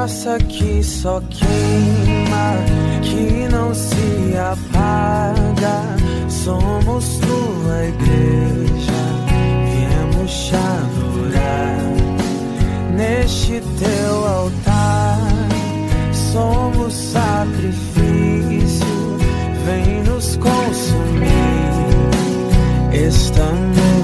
Sarça que só queima, que não se apaga. Somos tua igreja, viemos te adorar neste teu altar. Somos sacrifício, vem nos consumir. Estamos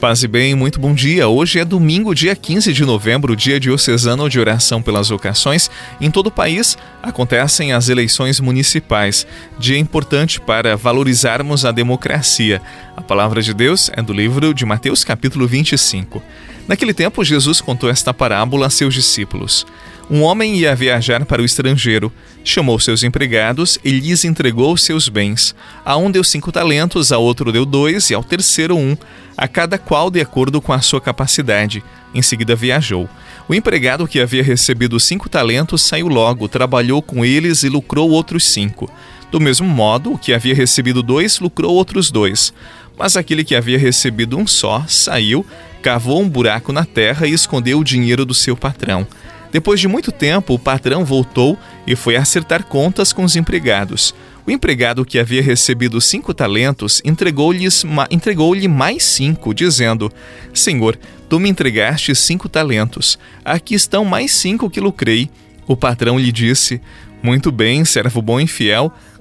Paz e bem, muito bom dia. Hoje é domingo, dia 15 de novembro, dia diocesano de oração pelas vocações. Em todo o país acontecem as eleições municipais, dia importante para valorizarmos a democracia. A palavra de Deus é do livro de Mateus, capítulo 25. Naquele tempo, Jesus contou esta parábola a seus discípulos. Um homem ia viajar para o estrangeiro, chamou seus empregados e lhes entregou seus bens. A um deu cinco talentos, a outro deu dois e ao terceiro um, a cada qual de acordo com a sua capacidade. Em seguida viajou. O empregado que havia recebido cinco talentos saiu logo, trabalhou com eles e lucrou outros cinco. Do mesmo modo, o que havia recebido dois lucrou outros dois. Mas aquele que havia recebido um só saiu, cavou um buraco na terra e escondeu o dinheiro do seu patrão. Depois de muito tempo, o patrão voltou e foi acertar contas com os empregados. O empregado que havia recebido cinco talentos entregou-lhe entregou mais cinco, dizendo: Senhor, tu me entregaste cinco talentos. Aqui estão mais cinco que lucrei. O patrão lhe disse: Muito bem, servo bom e fiel.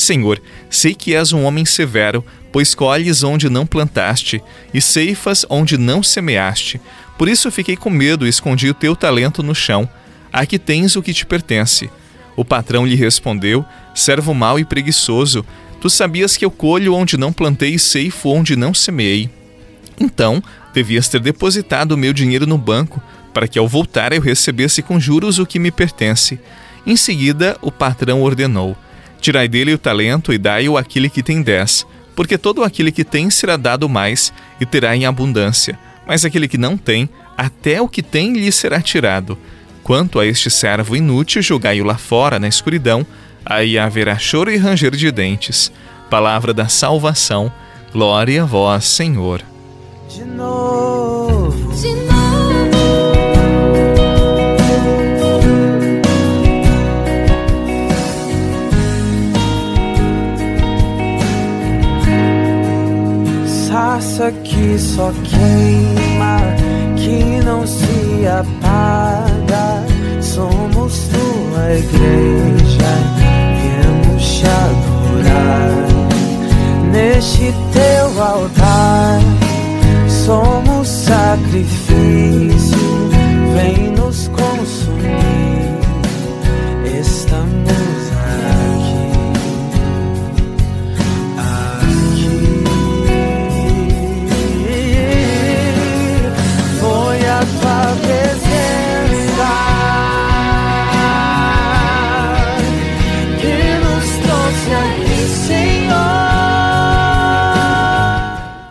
Senhor, sei que és um homem severo, pois colhes onde não plantaste e ceifas onde não semeaste. Por isso fiquei com medo e escondi o teu talento no chão. Aqui tens o que te pertence. O patrão lhe respondeu: Servo mau e preguiçoso, tu sabias que eu colho onde não plantei e ceifo onde não semeei. Então, devias ter depositado o meu dinheiro no banco, para que ao voltar eu recebesse com juros o que me pertence. Em seguida, o patrão ordenou: Tirai dele o talento e dai-o àquele que tem dez, porque todo aquele que tem será dado mais e terá em abundância mas aquele que não tem, até o que tem lhe será tirado. Quanto a este servo inútil, jogai-o lá fora, na escuridão, aí haverá choro e ranger de dentes. Palavra da salvação, glória a vós, Senhor. De novo, que só queima que não se apaga. Somos tua igreja,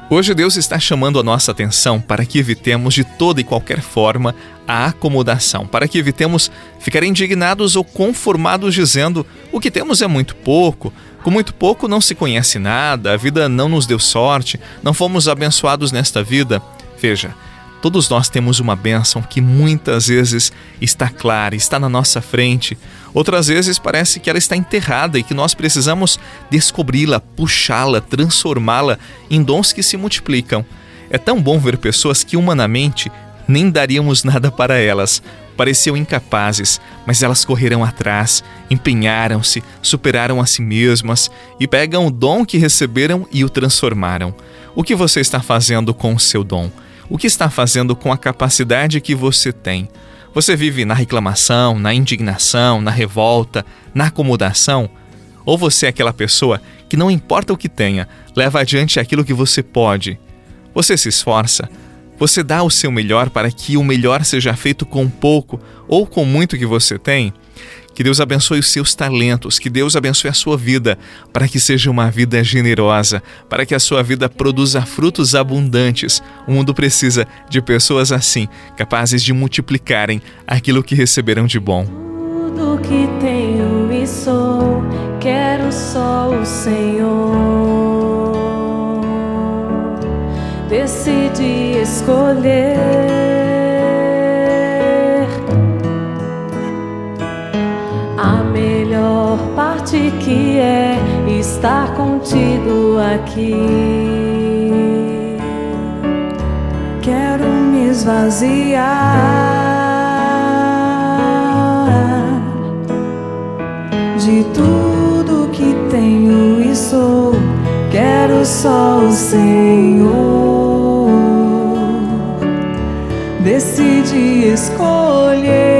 Hoje Deus está chamando a nossa atenção para que evitemos de toda e qualquer forma a acomodação, para que evitemos ficar indignados ou conformados dizendo o que temos é muito pouco, com muito pouco não se conhece nada, a vida não nos deu sorte, não fomos abençoados nesta vida. Veja, Todos nós temos uma bênção que muitas vezes está clara, está na nossa frente. Outras vezes parece que ela está enterrada e que nós precisamos descobri-la, puxá-la, transformá-la em dons que se multiplicam. É tão bom ver pessoas que humanamente nem daríamos nada para elas. Pareciam incapazes, mas elas correram atrás, empenharam-se, superaram a si mesmas e pegam o dom que receberam e o transformaram. O que você está fazendo com o seu dom? O que está fazendo com a capacidade que você tem? Você vive na reclamação, na indignação, na revolta, na acomodação? Ou você é aquela pessoa que não importa o que tenha, leva adiante aquilo que você pode? Você se esforça? Você dá o seu melhor para que o melhor seja feito com pouco ou com muito que você tem? Que Deus abençoe os seus talentos, que Deus abençoe a sua vida, para que seja uma vida generosa, para que a sua vida produza frutos abundantes. O mundo precisa de pessoas assim, capazes de multiplicarem aquilo que receberam de bom. Tudo que tenho e sou, quero só o Senhor. Decidi escolher parte que é estar contigo aqui. Quero me esvaziar de tudo que tenho e sou. Quero só o Senhor. Decidi escolher.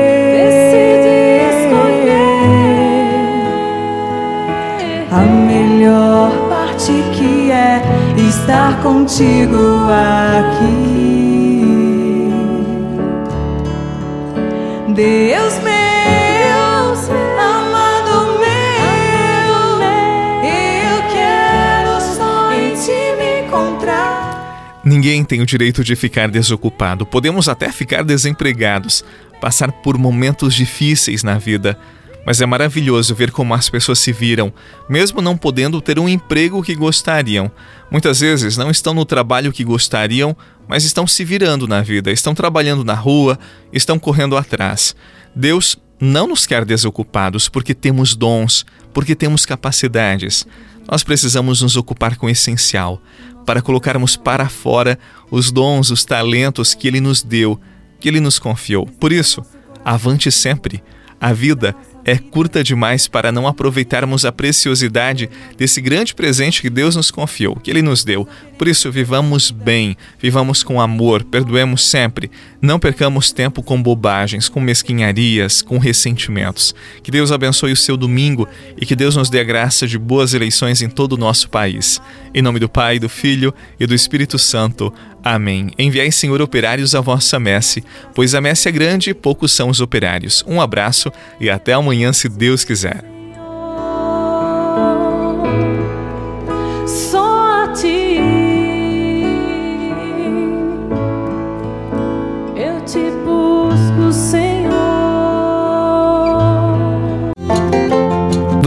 A melhor parte que é estar contigo aqui. Deus meu. Ninguém tem o direito de ficar desocupado. Podemos até ficar desempregados, passar por momentos difíceis na vida mas é maravilhoso ver como as pessoas se viram, mesmo não podendo ter um emprego que gostariam. Muitas vezes não estão no trabalho que gostariam, mas estão se virando na vida, estão trabalhando na rua, estão correndo atrás. Deus não nos quer desocupados porque temos dons, porque temos capacidades. Nós precisamos nos ocupar com o essencial, para colocarmos para fora os dons, os talentos que Ele nos deu, que Ele nos confiou. Por isso, avante sempre. A vida é curta demais para não aproveitarmos a preciosidade desse grande presente que Deus nos confiou, que Ele nos deu. Por isso, vivamos bem, vivamos com amor, perdoemos sempre, não percamos tempo com bobagens, com mesquinharias, com ressentimentos. Que Deus abençoe o seu domingo e que Deus nos dê a graça de boas eleições em todo o nosso país. Em nome do Pai, do Filho e do Espírito Santo. Amém. Enviai, Senhor, operários à vossa messe, pois a messe é grande e poucos são os operários. Um abraço e até amanhã, se Deus quiser.